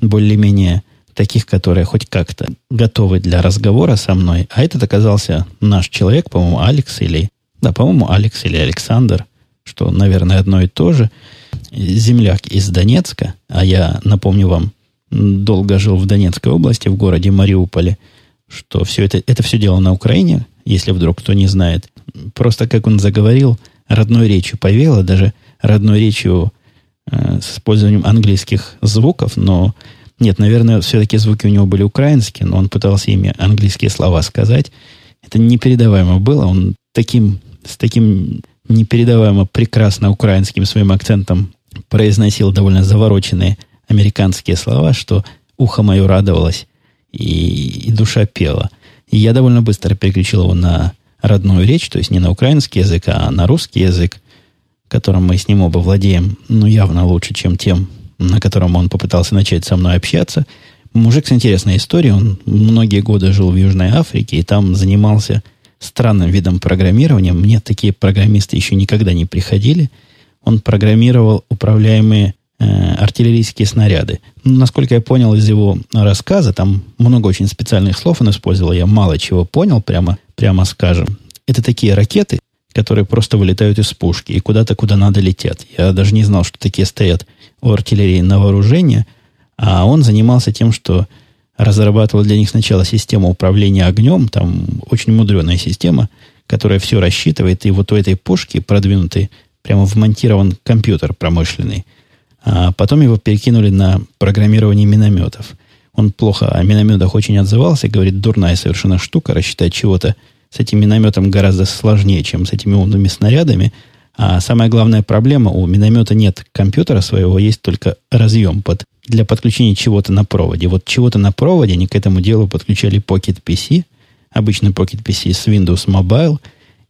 более-менее таких, которые хоть как-то готовы для разговора со мной. А этот оказался наш человек, по-моему, Алекс или... Да, по-моему, Алекс или Александр, что, наверное, одно и то же. Земляк из Донецка, а я, напомню вам, долго жил в Донецкой области, в городе Мариуполе, что все это, это все дело на Украине, если вдруг кто не знает. Просто как он заговорил – родной речью повеяло, даже родной речью э, с использованием английских звуков, но нет, наверное, все-таки звуки у него были украинские, но он пытался ими английские слова сказать. Это непередаваемо было. Он таким, с таким непередаваемо прекрасно украинским своим акцентом произносил довольно завороченные американские слова, что ухо мое радовалось и, и душа пела. И я довольно быстро переключил его на родную речь, то есть не на украинский язык, а на русский язык, которым мы с ним оба владеем, ну, явно лучше, чем тем, на котором он попытался начать со мной общаться. Мужик с интересной историей, он многие годы жил в Южной Африке и там занимался странным видом программирования. Мне такие программисты еще никогда не приходили. Он программировал управляемые э, артиллерийские снаряды. Ну, насколько я понял из его рассказа, там много очень специальных слов он использовал, я мало чего понял, прямо, прямо скажем. Это такие ракеты, которые просто вылетают из пушки и куда-то, куда надо летят. Я даже не знал, что такие стоят у артиллерии на вооружение, а он занимался тем, что разрабатывал для них сначала систему управления огнем, там очень мудреная система, которая все рассчитывает, и вот у этой пушки продвинутый прямо вмонтирован компьютер промышленный. А потом его перекинули на программирование минометов. Он плохо о минометах очень отзывался, говорит, дурная совершенно штука, рассчитать чего-то с этим минометом гораздо сложнее, чем с этими умными снарядами. А самая главная проблема, у миномета нет компьютера своего, есть только разъем под, для подключения чего-то на проводе. Вот чего-то на проводе они к этому делу подключали Pocket PC, обычный Pocket PC с Windows Mobile,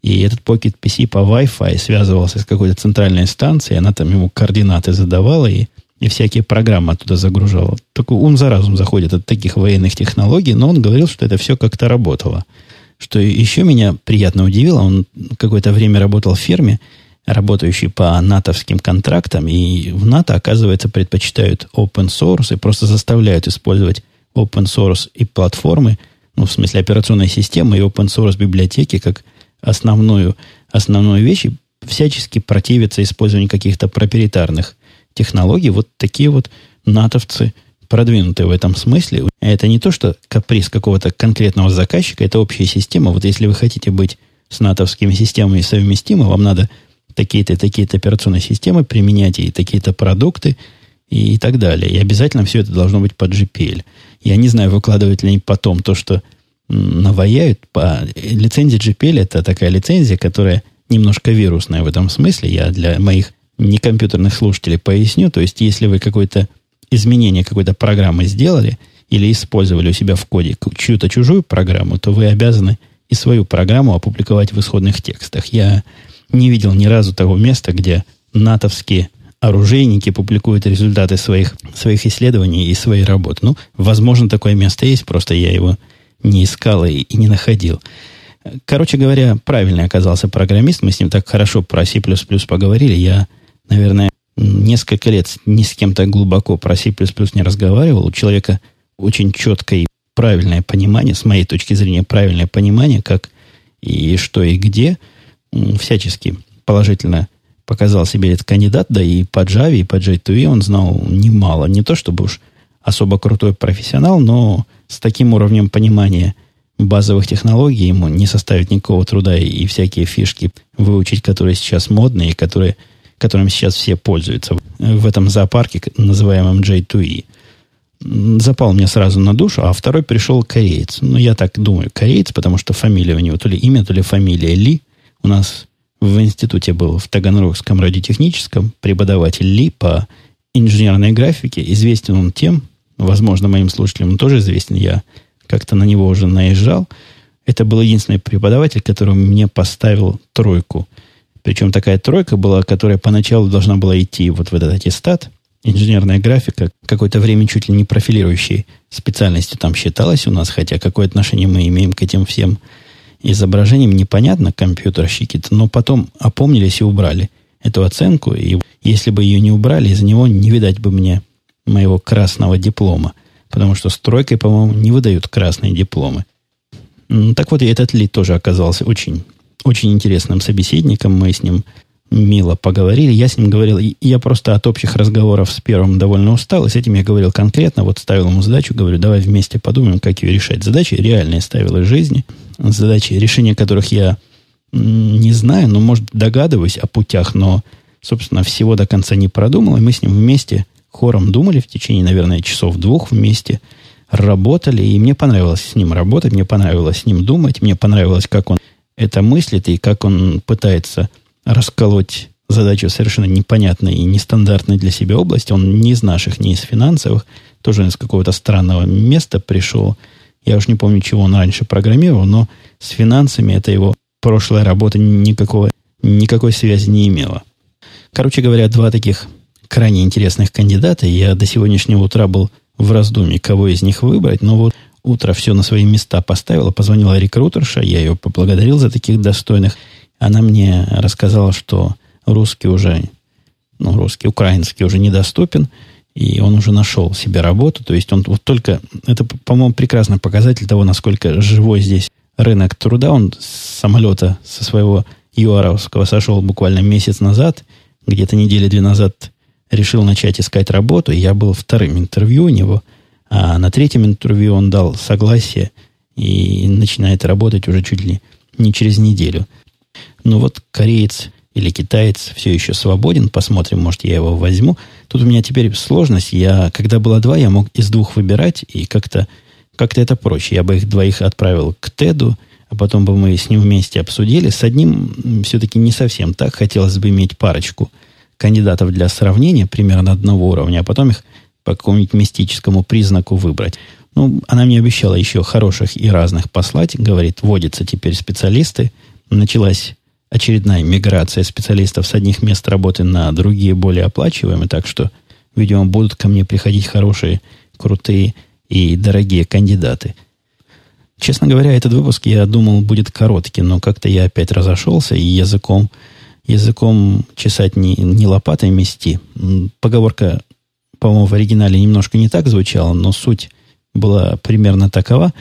и этот Pocket PC по Wi-Fi связывался с какой-то центральной станцией, она там ему координаты задавала и, и всякие программы оттуда загружала. Такой ум за разум заходит от таких военных технологий, но он говорил, что это все как-то работало. Что еще меня приятно удивило, он какое-то время работал в фирме, работающей по натовским контрактам, и в НАТО, оказывается, предпочитают open source и просто заставляют использовать open source и платформы, ну, в смысле операционной системы и open source библиотеки как основную, основную вещь, и всячески противятся использованию каких-то проприетарных технологий. Вот такие вот натовцы продвинутые в этом смысле. Это не то, что каприз какого-то конкретного заказчика, это общая система. Вот если вы хотите быть с натовскими системами совместимы, вам надо такие-то такие-то операционные системы применять и такие-то продукты и так далее. И обязательно все это должно быть под GPL. Я не знаю, выкладывают ли они потом то, что наваяют. По... Лицензия GPL это такая лицензия, которая немножко вирусная в этом смысле. Я для моих некомпьютерных слушателей поясню. То есть, если вы какое-то изменение какой-то программы сделали или использовали у себя в коде чью-то чужую программу, то вы обязаны и свою программу опубликовать в исходных текстах. Я не видел ни разу того места, где натовские оружейники публикуют результаты своих, своих исследований и своей работы. Ну, возможно, такое место есть, просто я его не искал и, и не находил. Короче говоря, правильный оказался программист. Мы с ним так хорошо про C++ поговорили. Я, наверное, несколько лет ни с кем-то глубоко про C++ не разговаривал. У человека очень четкое и правильное понимание, с моей точки зрения, правильное понимание, как и что и где. Всячески положительно показал себе этот кандидат, да и по Java, и по J2E он знал немало. Не то чтобы уж особо крутой профессионал, но с таким уровнем понимания базовых технологий ему не составит никакого труда и, и всякие фишки выучить, которые сейчас модные, и которые, которым сейчас все пользуются в этом зоопарке, называемом J2E. Запал мне сразу на душу, а второй пришел кореец. Ну, я так думаю, кореец, потому что фамилия у него то ли имя, то ли фамилия Ли. У нас в институте был в Таганрогском радиотехническом преподаватель Ли по инженерной графике. Известен он тем, возможно, моим слушателям он тоже известен, я как-то на него уже наезжал. Это был единственный преподаватель, который мне поставил тройку. Причем такая тройка была, которая поначалу должна была идти вот в этот аттестат. Инженерная графика, какое-то время чуть ли не профилирующей специальностью там считалась у нас, хотя какое отношение мы имеем к этим всем изображениям, непонятно, компьютерщики-то, но потом опомнились и убрали эту оценку, и если бы ее не убрали, из него не видать бы мне моего красного диплома. Потому что стройкой, по-моему, не выдают красные дипломы. Так вот, и этот Ли тоже оказался очень, очень интересным собеседником. Мы с ним мило поговорили. Я с ним говорил, я просто от общих разговоров с первым довольно устал, и с этим я говорил конкретно, вот ставил ему задачу, говорю, давай вместе подумаем, как ее решать. Задачи реальные ставил из жизни, задачи, решения которых я не знаю, но, может, догадываюсь о путях, но, собственно, всего до конца не продумал, и мы с ним вместе хором думали в течение, наверное, часов двух вместе, работали, и мне понравилось с ним работать, мне понравилось с ним думать, мне понравилось, как он это мыслит и как он пытается расколоть задачу совершенно непонятной и нестандартной для себя области. Он не из наших, не из финансовых, тоже из какого-то странного места пришел. Я уж не помню, чего он раньше программировал, но с финансами это его прошлая работа никакого, никакой связи не имела. Короче говоря, два таких крайне интересных кандидата. Я до сегодняшнего утра был в раздумье, кого из них выбрать, но вот утро все на свои места поставила, позвонила рекрутерша, я ее поблагодарил за таких достойных. Она мне рассказала, что русский уже, ну, русский, украинский уже недоступен, и он уже нашел себе работу. То есть он вот только, это, по-моему, прекрасный показатель того, насколько живой здесь рынок труда. Он с самолета, со своего ЮАРовского сошел буквально месяц назад, где-то недели две назад решил начать искать работу. Я был вторым интервью у него, а на третьем интервью он дал согласие и начинает работать уже чуть ли не через неделю. Ну вот кореец или китаец все еще свободен. Посмотрим, может, я его возьму. Тут у меня теперь сложность. Я, когда было два, я мог из двух выбирать, и как-то как это проще. Я бы их двоих отправил к Теду, а потом бы мы с ним вместе обсудили. С одним все-таки не совсем так. Хотелось бы иметь парочку кандидатов для сравнения примерно одного уровня, а потом их по какому-нибудь мистическому признаку выбрать. Ну, она мне обещала еще хороших и разных послать. Говорит, вводятся теперь специалисты. Началась очередная миграция специалистов с одних мест работы на другие, более оплачиваемые. Так что, видимо, будут ко мне приходить хорошие, крутые и дорогие кандидаты – Честно говоря, этот выпуск, я думал, будет короткий, но как-то я опять разошелся и языком, языком чесать не, не лопатой мести. Поговорка, по-моему, в оригинале немножко не так звучала, но суть была примерно такова.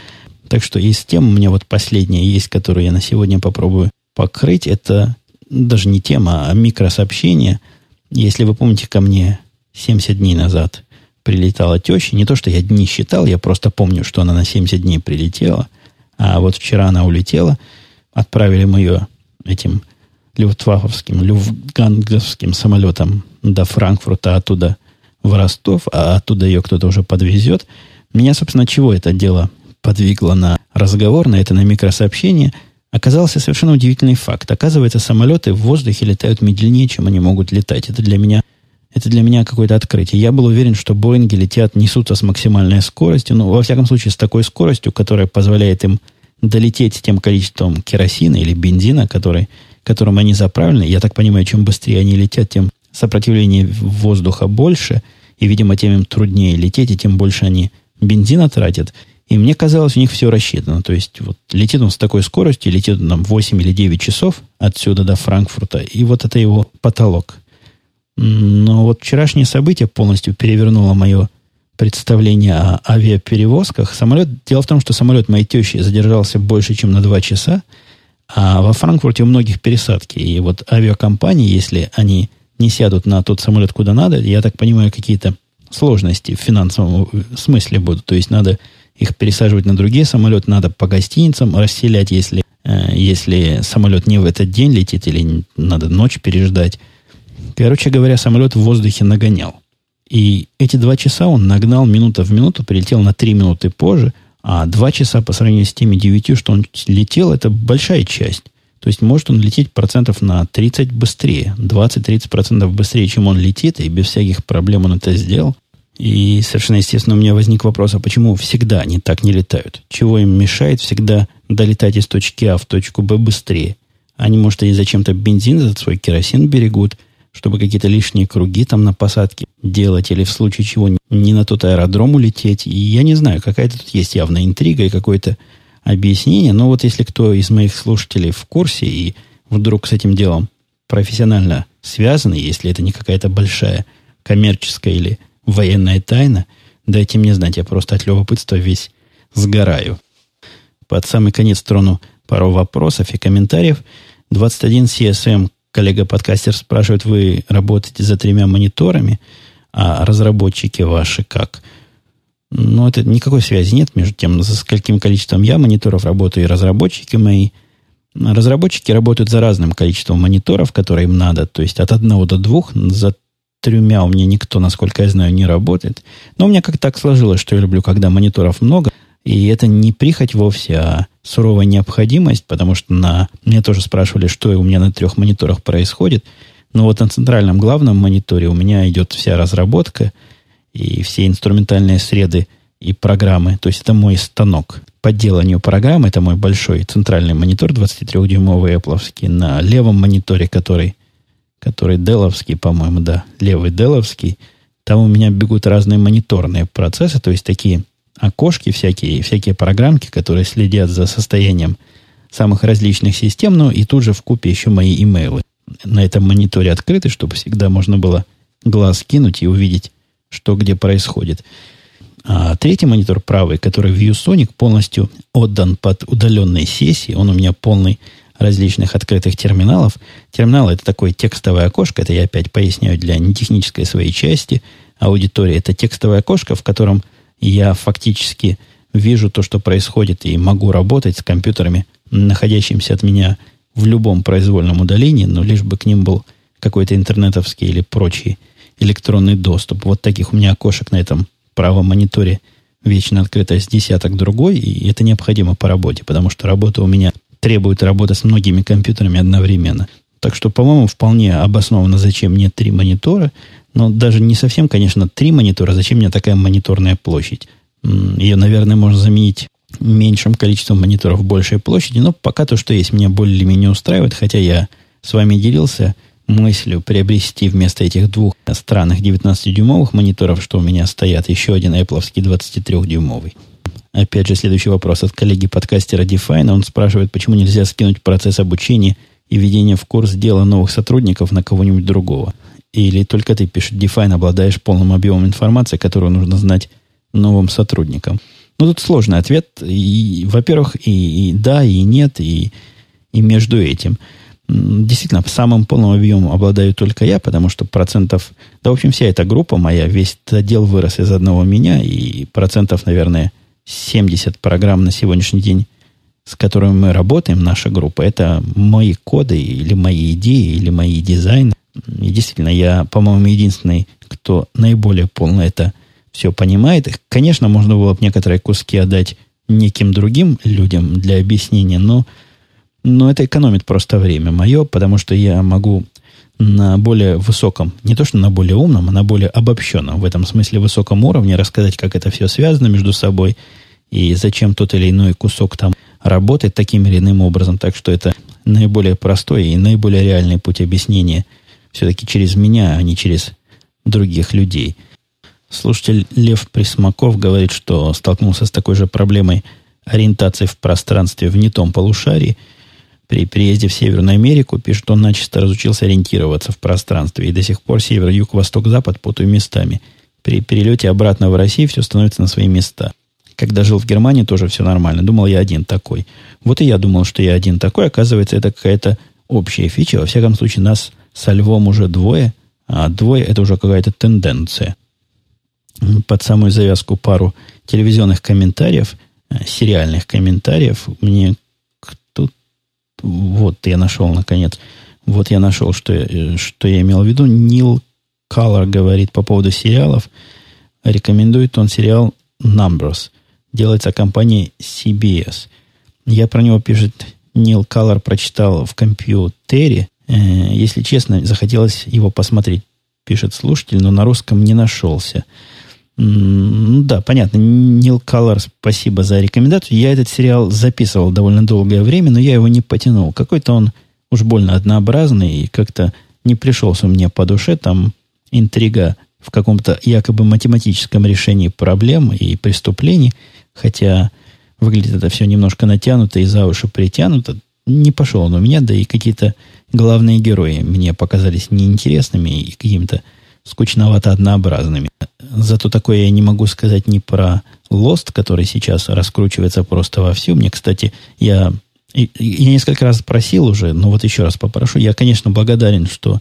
Так что из тем у меня вот последняя есть, которую я на сегодня попробую покрыть. Это даже не тема, а микросообщение. Если вы помните, ко мне 70 дней назад прилетала теща. Не то, что я дни считал, я просто помню, что она на 70 дней прилетела. А вот вчера она улетела. Отправили мы ее этим люфтваффовским, люфтганговским самолетом до Франкфурта, оттуда в Ростов, а оттуда ее кто-то уже подвезет. Меня, собственно, чего это дело подвигло на разговор, на это, на микросообщение, оказался совершенно удивительный факт. Оказывается, самолеты в воздухе летают медленнее, чем они могут летать. Это для меня это для меня какое-то открытие. Я был уверен, что Боинги летят, несутся с максимальной скоростью, но, во всяком случае, с такой скоростью, которая позволяет им долететь тем количеством керосина или бензина, который, которым они заправлены. Я так понимаю, чем быстрее они летят, тем сопротивление воздуха больше, и, видимо, тем им труднее лететь, и тем больше они бензина тратят. И мне казалось, у них все рассчитано. То есть, вот летит он с такой скоростью, летит он там 8 или 9 часов отсюда до Франкфурта, и вот это его потолок. Но вот вчерашнее событие полностью перевернуло мое представление о авиаперевозках. Самолет, дело в том, что самолет моей тещи задержался больше, чем на два часа, а во Франкфурте у многих пересадки. И вот авиакомпании, если они не сядут на тот самолет, куда надо, я так понимаю, какие-то сложности в финансовом смысле будут. То есть надо их пересаживать на другие самолеты, надо по гостиницам расселять, если, э, если самолет не в этот день летит или надо ночь переждать. Короче говоря, самолет в воздухе нагонял. И эти два часа он нагнал минута в минуту, прилетел на три минуты позже, а два часа по сравнению с теми девятью, что он летел, это большая часть. То есть может он лететь процентов на 30 быстрее, 20-30 процентов быстрее, чем он летит, и без всяких проблем он это сделал. И совершенно естественно у меня возник вопрос, а почему всегда они так не летают? Чего им мешает всегда долетать из точки А в точку Б быстрее? Они, может, они зачем-то бензин за свой керосин берегут – чтобы какие-то лишние круги там на посадке делать или в случае чего не на тот аэродром улететь. И я не знаю, какая-то тут есть явная интрига и какое-то объяснение. Но вот если кто из моих слушателей в курсе и вдруг с этим делом профессионально связаны, если это не какая-то большая коммерческая или военная тайна, дайте мне знать, я просто от любопытства весь сгораю. Под самый конец трону пару вопросов и комментариев. 21 CSM коллега-подкастер спрашивает, вы работаете за тремя мониторами, а разработчики ваши как? Ну, это никакой связи нет между тем, за каким количеством я мониторов работаю и разработчики мои. Разработчики работают за разным количеством мониторов, которые им надо, то есть от одного до двух. За тремя у меня никто, насколько я знаю, не работает. Но у меня как так сложилось, что я люблю, когда мониторов много, и это не прихоть вовсе, а суровая необходимость, потому что на... Мне тоже спрашивали, что у меня на трех мониторах происходит. Но вот на центральном главном мониторе у меня идет вся разработка и все инструментальные среды и программы. То есть это мой станок по деланию программ. Это мой большой центральный монитор 23-дюймовый Apple. На левом мониторе, который, который деловский, по-моему, да, левый деловский, там у меня бегут разные мониторные процессы, то есть такие окошки всякие, всякие программки, которые следят за состоянием самых различных систем, ну и тут же в купе еще мои имейлы на этом мониторе открыты, чтобы всегда можно было глаз кинуть и увидеть, что где происходит. А третий монитор правый, который ViewSonic, полностью отдан под удаленные сессии. Он у меня полный различных открытых терминалов. Терминал это такое текстовое окошко, это я опять поясняю для нетехнической своей части аудитории. Это текстовое окошко, в котором я фактически вижу то, что происходит, и могу работать с компьютерами, находящимися от меня в любом произвольном удалении, но лишь бы к ним был какой-то интернетовский или прочий электронный доступ. Вот таких у меня окошек на этом правом мониторе вечно открыто с десяток другой, и это необходимо по работе, потому что работа у меня требует работы с многими компьютерами одновременно. Так что, по-моему, вполне обоснованно, зачем мне три монитора, но даже не совсем, конечно, три монитора, зачем мне такая мониторная площадь. Ее, наверное, можно заменить меньшим количеством мониторов большей площади, но пока то, что есть, меня более-менее устраивает, хотя я с вами делился мыслью приобрести вместо этих двух странных 19-дюймовых мониторов, что у меня стоят, еще один Apple 23-дюймовый. Опять же, следующий вопрос от коллеги-подкастера Define. Он спрашивает, почему нельзя скинуть процесс обучения и введения в курс дела новых сотрудников на кого-нибудь другого. Или только ты, пишет Define, обладаешь полным объемом информации, которую нужно знать новым сотрудникам. Ну, тут сложный ответ. И, во-первых, и, и да, и нет, и, и между этим. Действительно, самым полным объемом обладаю только я, потому что процентов... Да, в общем, вся эта группа моя, весь отдел вырос из одного меня, и процентов, наверное, 70 программ на сегодняшний день, с которыми мы работаем, наша группа, это мои коды или мои идеи, или мои дизайны. И действительно, я, по-моему, единственный, кто наиболее полно это все понимает. Конечно, можно было бы некоторые куски отдать неким другим людям для объяснения, но, но это экономит просто время мое, потому что я могу на более высоком, не то что на более умном, а на более обобщенном, в этом смысле высоком уровне рассказать, как это все связано между собой и зачем тот или иной кусок там работает таким или иным образом. Так что это наиболее простой и наиболее реальный путь объяснения все-таки через меня, а не через других людей. Слушатель Лев Присмаков говорит, что столкнулся с такой же проблемой ориентации в пространстве в не том полушарии – при приезде в Северную Америку, пишет, он начисто разучился ориентироваться в пространстве, и до сих пор север, юг, восток, запад путаю местами. При перелете обратно в Россию все становится на свои места. Когда жил в Германии, тоже все нормально. Думал, я один такой. Вот и я думал, что я один такой. Оказывается, это какая-то общая фича. Во всяком случае, нас со львом уже двое, а двое это уже какая-то тенденция. Под самую завязку пару телевизионных комментариев, э, сериальных комментариев мне вот я нашел, наконец. Вот я нашел, что, э, что я имел в виду. Нил Каллар говорит по поводу сериалов. Рекомендует он сериал Numbers. Делается компанией CBS. Я про него пишет Нил Каллар прочитал в компьютере. Э, если честно, захотелось его посмотреть, пишет слушатель, но на русском не нашелся. Ну да, понятно. Нил Колор, спасибо за рекомендацию. Я этот сериал записывал довольно долгое время, но я его не потянул. Какой-то он уж больно однообразный и как-то не пришелся мне по душе. Там интрига в каком-то якобы математическом решении проблем и преступлений, хотя выглядит это все немножко натянуто и за уши притянуто. Не пошел он у меня, да и какие-то главные герои мне показались неинтересными и какими-то скучновато однообразными. Зато такое я не могу сказать ни про Lost, который сейчас раскручивается просто вовсю. Мне, кстати, я, я несколько раз просил уже, но вот еще раз попрошу. Я, конечно, благодарен, что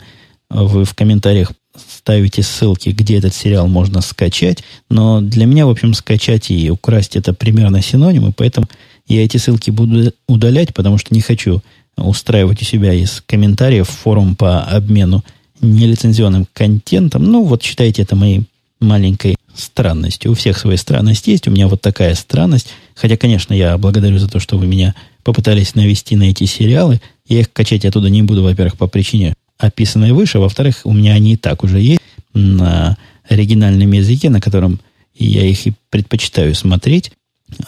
вы в комментариях ставите ссылки, где этот сериал можно скачать, но для меня, в общем, скачать и украсть это примерно синонимы, поэтому я эти ссылки буду удалять, потому что не хочу устраивать у себя из комментариев форум по обмену нелицензионным контентом. Ну, вот считайте это моей маленькой странностью. У всех свои странности есть, у меня вот такая странность. Хотя, конечно, я благодарю за то, что вы меня попытались навести на эти сериалы. Я их качать оттуда не буду, во-первых, по причине описанной выше. Во-вторых, у меня они и так уже есть на оригинальном языке, на котором я их и предпочитаю смотреть.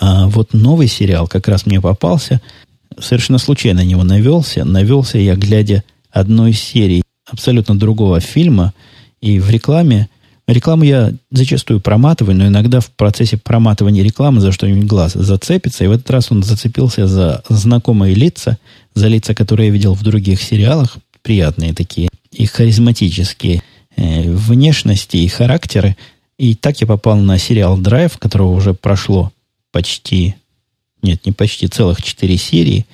А вот новый сериал как раз мне попался. Совершенно случайно на него навелся. Навелся я, глядя одной серии абсолютно другого фильма, и в рекламе Рекламу я зачастую проматываю, но иногда в процессе проматывания рекламы за что-нибудь глаз зацепится. И в этот раз он зацепился за знакомые лица, за лица, которые я видел в других сериалах, приятные такие, и харизматические э, внешности и характеры. И так я попал на сериал «Драйв», которого уже прошло почти, нет, не почти, целых четыре серии.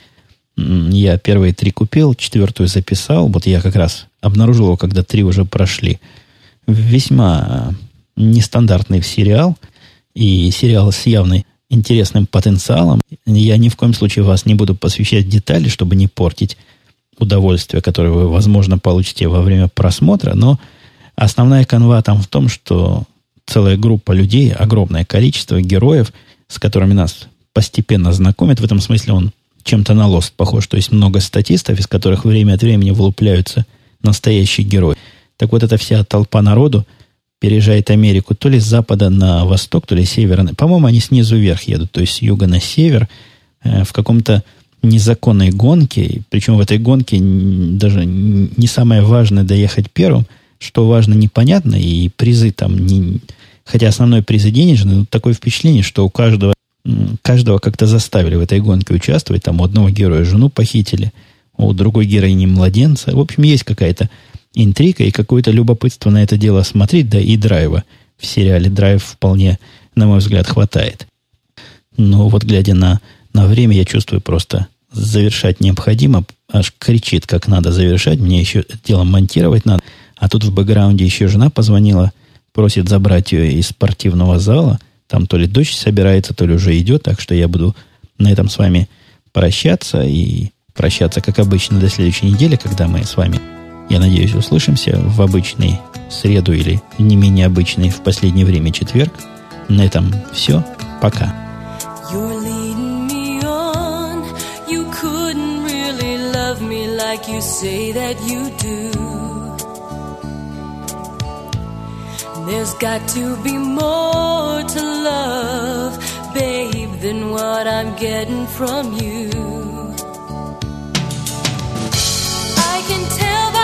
Я первые три купил, четвертую записал. Вот я как раз обнаружил его, когда три уже прошли – весьма нестандартный сериал, и сериал с явно интересным потенциалом. Я ни в коем случае вас не буду посвящать детали, чтобы не портить удовольствие, которое вы, возможно, получите во время просмотра, но основная канва там в том, что целая группа людей, огромное количество героев, с которыми нас постепенно знакомят. В этом смысле он чем-то на лост похож. То есть много статистов, из которых время от времени вылупляются настоящие герои. Так вот, эта вся толпа народу переезжает Америку то ли с запада на восток, то ли с севера. По-моему, они снизу вверх едут, то есть с юга на север, э, в каком-то незаконной гонке. Причем в этой гонке даже не самое важное доехать первым, что важно, непонятно, и призы там не... Хотя основной приз и денежный, но такое впечатление, что у каждого, каждого как-то заставили в этой гонке участвовать. Там у одного героя жену похитили, у другой героини младенца. В общем, есть какая-то интрига и какое-то любопытство на это дело смотреть, да и драйва. В сериале драйв вполне, на мой взгляд, хватает. Но вот глядя на, на время, я чувствую просто завершать необходимо, аж кричит, как надо завершать, мне еще это дело монтировать надо. А тут в бэкграунде еще жена позвонила, просит забрать ее из спортивного зала. Там то ли дочь собирается, то ли уже идет, так что я буду на этом с вами прощаться и прощаться, как обычно, до следующей недели, когда мы с вами я надеюсь, услышимся в обычный среду или не менее обычный в последнее время четверг. На этом все. Пока. you say that you do. There's got to be more to love, babe, than what I'm getting from you. I can tell.